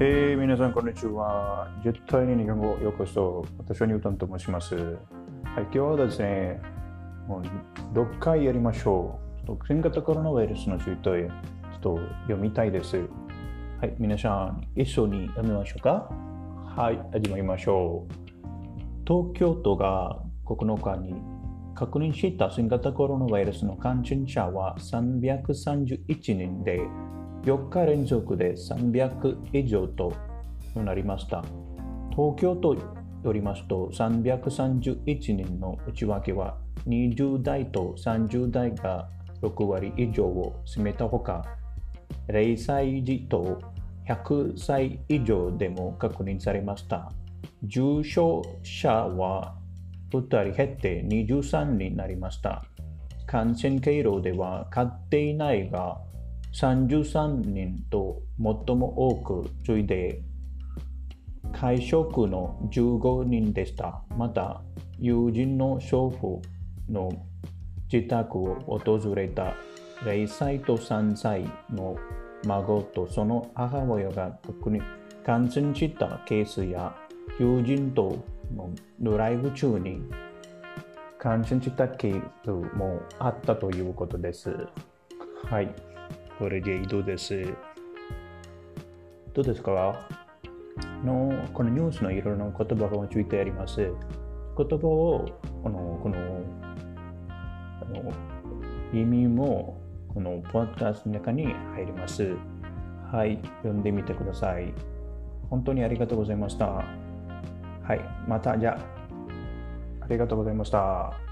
へい、皆さん、こんにちは。絶対に日本語ようこそ。私はニュートンと申します。はい、今日はですね、もう6回やりましょう。ちょっと新型コロナウイルスのついて、ちょっと読みたいです。はい、皆さん、一緒に読みましょうか。はい、始まりましょう。東京都が9日に確認した新型コロナウイルスの感染者は331人で、4日連続で300以上となりました。東京都よりますと331人の内訳は20代と30代が6割以上を占めたほか、0歳児と100歳以上でも確認されました。重症者は2人減って23人になりました。感染経路では飼っていないが33人と最も多く次いで会食の15人でした。また友人の祖父の自宅を訪れた0歳と3歳の孫とその母親が確認感染したケースや友人とのドライブ中に感染したケースもあったということです。はい。これで移動です。どうですか？のこのニュースのいろいろな言葉がついてあります。言葉をこのこのあの意味もこのポッドキャストの中に入ります。はい、読んでみてください。本当にありがとうございました。はい、またじゃあ、ありがとうございました。